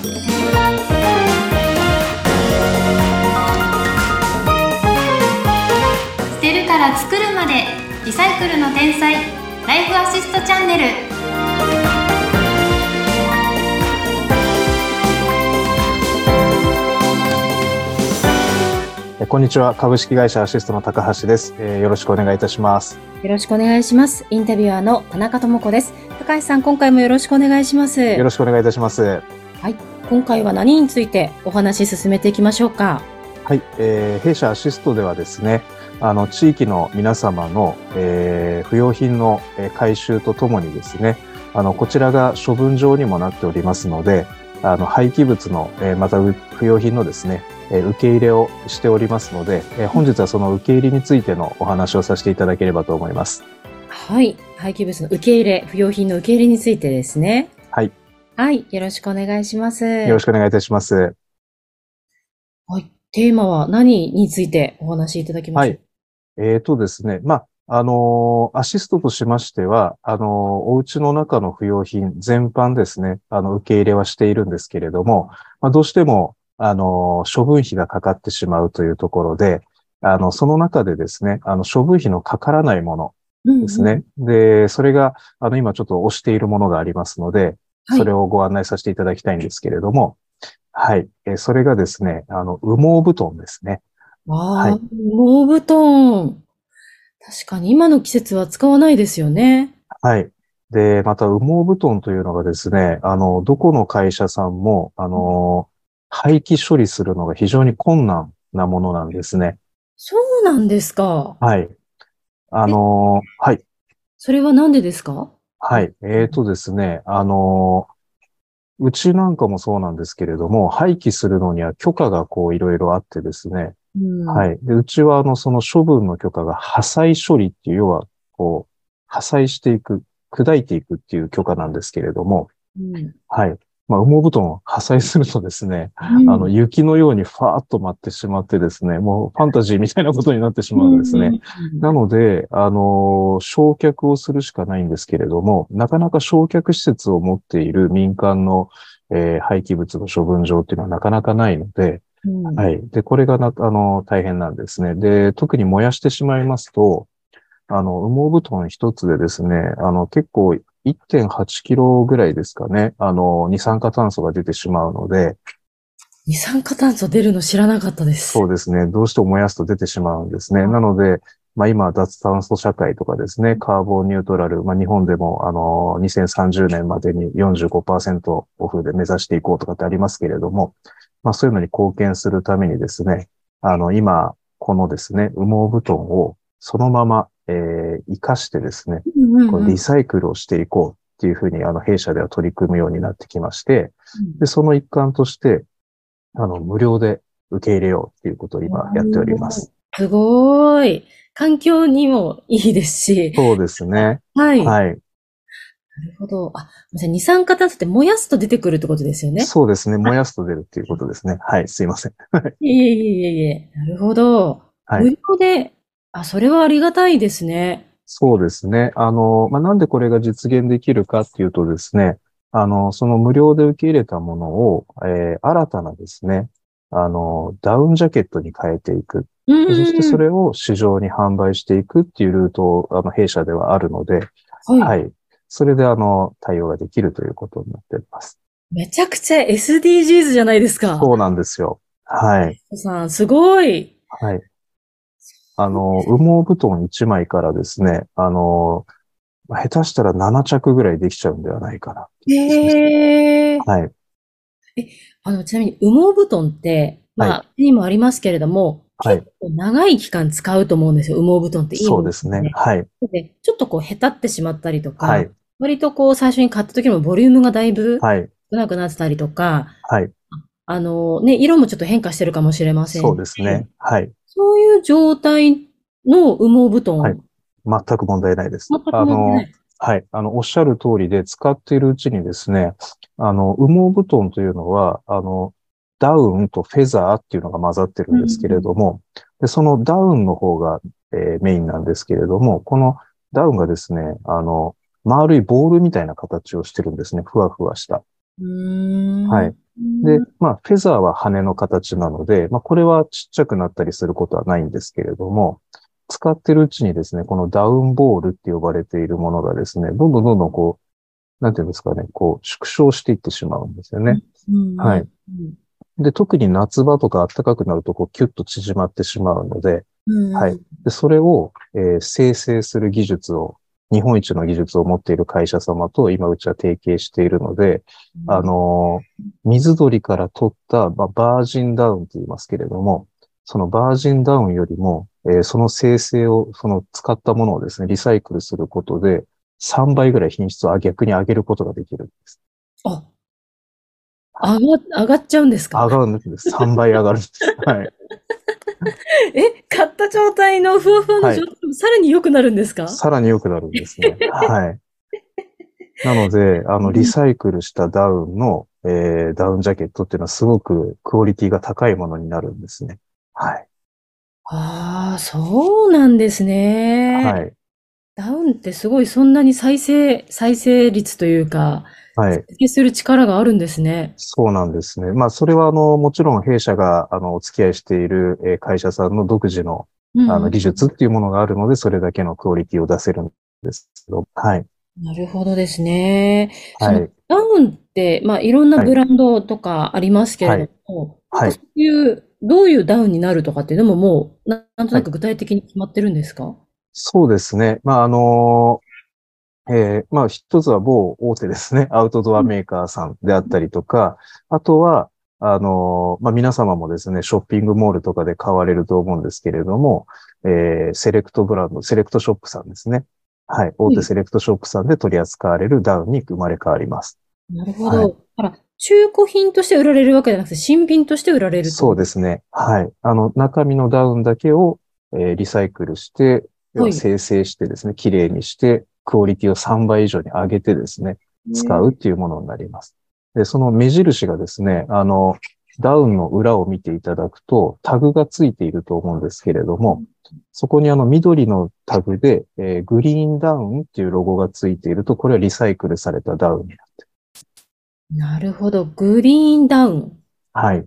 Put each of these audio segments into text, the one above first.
捨てるから作るまでリサイクルの天才ライフアシストチャンネルえこんにちは。株式会社アシストの高橋です。えーよろしくお願いいたします。よろしくお願いします。インタビュアーの田中智子です。高橋さん、今回もよろしくお願いします。よろしくお願いいたします。今回は何についてお話し進めていきましょうか。はい。えー弊社アシストではですね、あの、地域の皆様の、えー不要品のえー回収とともにですね、あの、こちらが処分場にもなっておりますので、あの、廃棄物の、えーまたう不要品のですね、えー受け入れをしておりますので、えー本日はその受け入れについてのお話をさせていただければと思います。はい。廃棄物の受け入れ、不要品の受け入れについてですね。はい。はい。よろしくお願いします。よろしくお願いいたします。はい。テーマは何についてお話しいただきましょう。えーとですね。まあ、あのーアシストとしましては、あのーお家の中の不要品全般ですね、あの、受け入れはしているんですけれども、まあ、どうしても、あのー処分費がかかってしまうというところで、あの、その中でですね、あの、処分費のかからないものうんうんですね。で、それが、あの、今ちょっと押しているものがありますので、はいそれをご案内させていただきたいんですけれども、はい。えーそれがですね、あの、羽毛布団ですね。ああ、はい羽毛布団。確かに今の季節は使わないですよね。はい。で、また羽毛布団というのがですね、あの、どこの会社さんも、あの、廃棄処理するのが非常に困難なものなんですね。そうなんですか。はい。あの、はい。それはなんでですか？はい。えーとですね、あの、うちなんかもそうなんですけれども、廃棄するのには許可がこういろいろあってですね、うん。。はいい。で、うちはあの、その処分の許可が破砕処理っていう、要は、こう、破砕していく、砕いていくっていう許可なんですけれども、うん。はい。まあ、羽毛布団を破壊するとですね、うんあの、雪のようにファーッと舞ってしまってですね、もうファンタジーみたいなことになってしまうんですね。。なので、あの、焼却をするしかないんですけれども、なかなか焼却施設を持っている民間の、えー廃棄物の処分場っていうのはなかなかないので、うんはい。で、これがな、あの、大変なんですね。で、特に燃やしてしまいますと、あの、羽毛布団一つでですね、あの、結構1.8キロぐらいですかね、あの、二酸化炭素が出てしまうので、二酸化炭素出るの知らなかったです。そうですね、どうしても燃やすと出てしまうんですね。なので、まあ今、脱炭素社会とかですね、カーボンニュートラル、まあ日本でも、あの、2030年までに45%オフで目指していこうとかってありますけれども、まあそういうのに貢献するためにですね、あの、今、このですね、羽毛布団をそのまま、えー、活かしてですね、こうリサイクルをしていこうっていうふうに、あの、弊社では取り組むようになってきまして、で、その一環として、あの、無料で受け入れようっていうことを今やっております。すごーい。環境にもいいですし。そうですね。はい。なはい。るほど。あ、じゃあ二酸化炭素って燃やすと出てくるってことですよね。そうですね。燃やすと出るっていうことですね。はい。すいません。いえいえいえいえ。なるほど。はい無料で、あ、それはありがたいですね。そうですね。あの、まあ、なんでこれが実現できるかっていうとですね、あの、その無料で受け入れたものを、えー新たなですね、あの、ダウンジャケットに変えていく。うんそしてそれを市場に販売していくっていうルートを、あの、弊社ではあるので、はい。はい。それで、あの、対応ができるということになっております。めちゃくちゃ SDGs じゃないですか。そうなんですよ。はい。さん、すごい。はい。あの、羽毛布団1枚からですね、あの、下手したら7着ぐらいできちゃうんではないかな。へえ。はい。あの、ちなみに羽毛布団って、まはあ、手にもありますけれども、はい結構長い期間使うと思うんですよ。羽毛布団っていいものそうですね。はい。でちょっとこう、へたってしまったりとか、はい。割とこう、最初に買った時のボリュームがだいぶはい。少なくなってたりとか、はい。あのね、色もちょっと変化してるかもしれませんそうですね。はい。そういう状態の羽毛布団。はい全く問題ないです。全くあの問題ない、はい。あの、おっしゃる通りで使っているうちにですね、あの、羽毛布団というのは、あの、ダウンとフェザーっていうのが混ざってるんですけれども、でそのダウンの方が、えーメインなんですけれども、このダウンがですね、あの、丸いボールみたいな形をしてるんですね。ふわふわした。はい。で、まあ、フェザーは羽の形なので、まあ、これはちっちゃくなったりすることはないんですけれども、使ってるうちにですね、このダウンボールって呼ばれているものがですね、どんどんどんどんこう、なんていうんですかね、こう、縮小していってしまうんですよね。うんはい。で、特に夏場とか暖かくなると、こう、キュッと縮まってしまうので、うんはい。で、それを、えー生成する技術を、日本一の技術を持っている会社様と今うちは提携しているので、あ、のー水鳥から取った、まあ、バージンダウンと言いますけれども、そのバージンダウンよりも、えーその生成を、その使ったものをですね、リサイクルすることで、3倍ぐらい品質を逆に上げることができるんです。あ、上が、上がっちゃうんですか？上がるんです。3倍上がるんです。はい。え、買った状態のふわふわの状態もさらに良くなるんですか？さらに良くなるんですね。はい。なので、あの、リサイクルしたダウンの、えーダウンジャケットっていうのはすごくクオリティが高いものになるんですね。はい。ああ、そうなんですね。はい。ダウンってすごいそんなに再生、再生率というか、はい。再生する力があるんですね。そうなんですね。まあ、それは、あの、もちろん弊社が、あの、お付き合いしている、えー会社さんの独自の、うんあの、技術っていうものがあるので、それだけのクオリティを出せるんですけど、はい。なるほどですね。はい。ダウンって、まあ、いろんなブランドとかありますけれども、はいそういう、どういうダウンになるとかっていうのももう、ななんとなく具体的に決まってるんですか？そうですね。まあ、あのえーまあ、一つは某大手ですね。アウトドアメーカーさんであったりとか、あとは、あのまあ、皆様もですね、ショッピングモールとかで買われると思うんですけれども、えーセレクトブランド、セレクトショップさんですね。はい。大手セレクトショップさんで取り扱われるダウンに生まれ変わります。なるほはいど。だから、中古品として売られるわけじゃなくて、新品として売られると。そうですね。はい。あの、中身のダウンだけを、えーリサイクルして、要は生成してですね、綺麗にして、クオリティを3倍以上に上げてですね、使うっていうものになります。で、その目印がですね、あの、ダウンの裏を見ていただくと、タグがついていると思うんですけれども、そこにあの緑のタグで、えーグリーンダウンっていうロゴがついていると、これはリサイクルされたダウンになってる。なるほど。グリーンダウン。はい。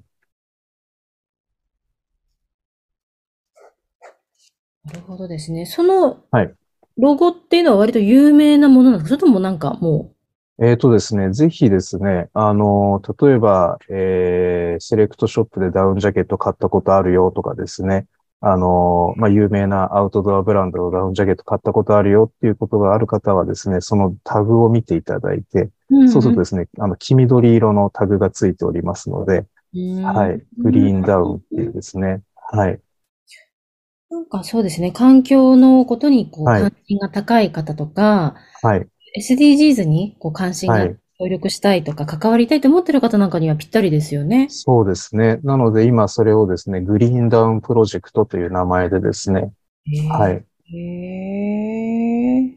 なるほどですね。そのはい、ロゴっていうのは割と有名なものなんですかそれともなんかもえーとですね、ぜひですね、あの、例えば、えー、セレクトショップでダウンジャケット買ったことあるよとかですね、あの、まあ、有名なアウトドアブランドのダウンジャケット買ったことあるよっていうことがある方はですね、そのタグを見ていただいて、う、そうするとですね、あの、黄緑色のタグがついておりますので、うん。はい、グリーンダウンっていうですね、はい、なんかそうですね。環境のことにこうはい関心が高い方とか、はい、SDGs にこう関心がはい協力したいとか、関わりたいと思ってる方なんかにはぴったりですよね。そうですね。なので今それをですね、グリーンダウンプロジェクトという名前でですね、はい、へー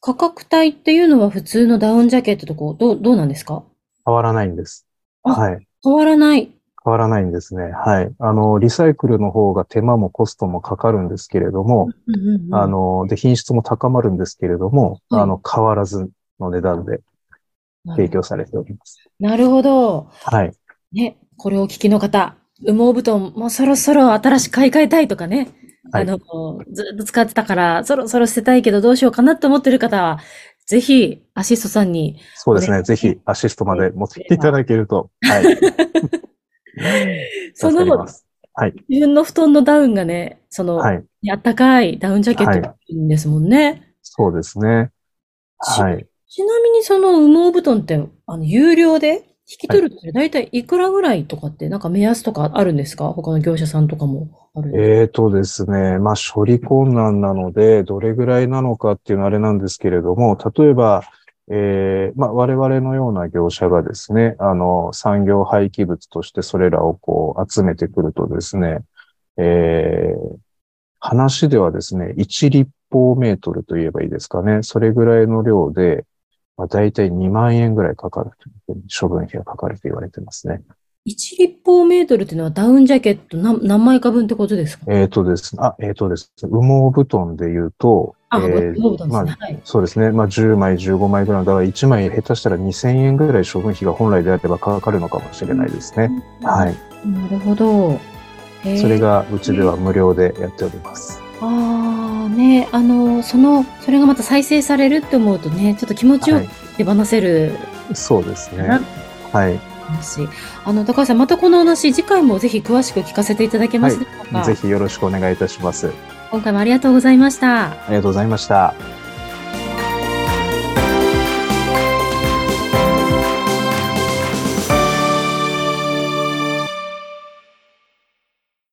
価格帯っていうのは普通のダウンジャケットとこう、どう、どうなんですか？変わらないんです。あはい。変わらない。変わらないんですね。はい。あの、リサイクルの方が手間もコストもかかるんですけれども、うんうんうんあの、で、品質も高まるんですけれども、はいあの、変わらずの値段で提供されております。なるほど。はい。ね、これをお聞きの方、羽毛布団、もうそろそろ新しく買い替えたいとかね、はいあの、ずっと使ってたから、そろそろ捨てたいけどどうしようかなって思ってる方は、ぜひ、アシストさんに、ねそうですね。ぜひ、アシストまで持ってきていただけると、はい。その。はい。自分の布団のダウンがね、その、はい。あったかいダウンジャケットんですもんね。そうですね。はい。ちなみにその羽毛布団って、あの、有料で？引き取るとそれ大体いくらぐらいとかって、なんか目安とかあるんですか？他の業者さんとかもあるえーとですね。まあ、処理困難なので、どれぐらいなのかっていうのはあれなんですけれども、例えば、えーまあ、我々のような業者がですね、あの、産業廃棄物としてそれらをこう集めてくるとですね、えー話ではですね、1立方メートルと言えばいいですかね。それぐらいの量で、まあ、大体2万円ぐらいかかるという処分費がかかると言われてますね。1立方メートルっていうのはダウンジャケット何何枚か分ってことですか？えーとですね、あ、えーとですね、羽毛布団で言うと、あ、えー羽毛布団ですね。まはい。そうですね。まあ、10枚、15枚ぐらい。だから1枚下手したら2000円ぐらい処分費が本来であればかかるのかもしれないですね。はい。なるほど。へーそれがうちでは無料でやっております。ああ、ね、あの、その、それがまた再生されるって思うとね、ちょっと気持ちよくはい。手放せるそうですねな。はい。話。あの、高橋さん、またこのお話、次回もぜひ詳しく聞かせていただけますでしょうか？ぜひよろしくお願いいたします。今回もありがとうございました。ありがとうございました。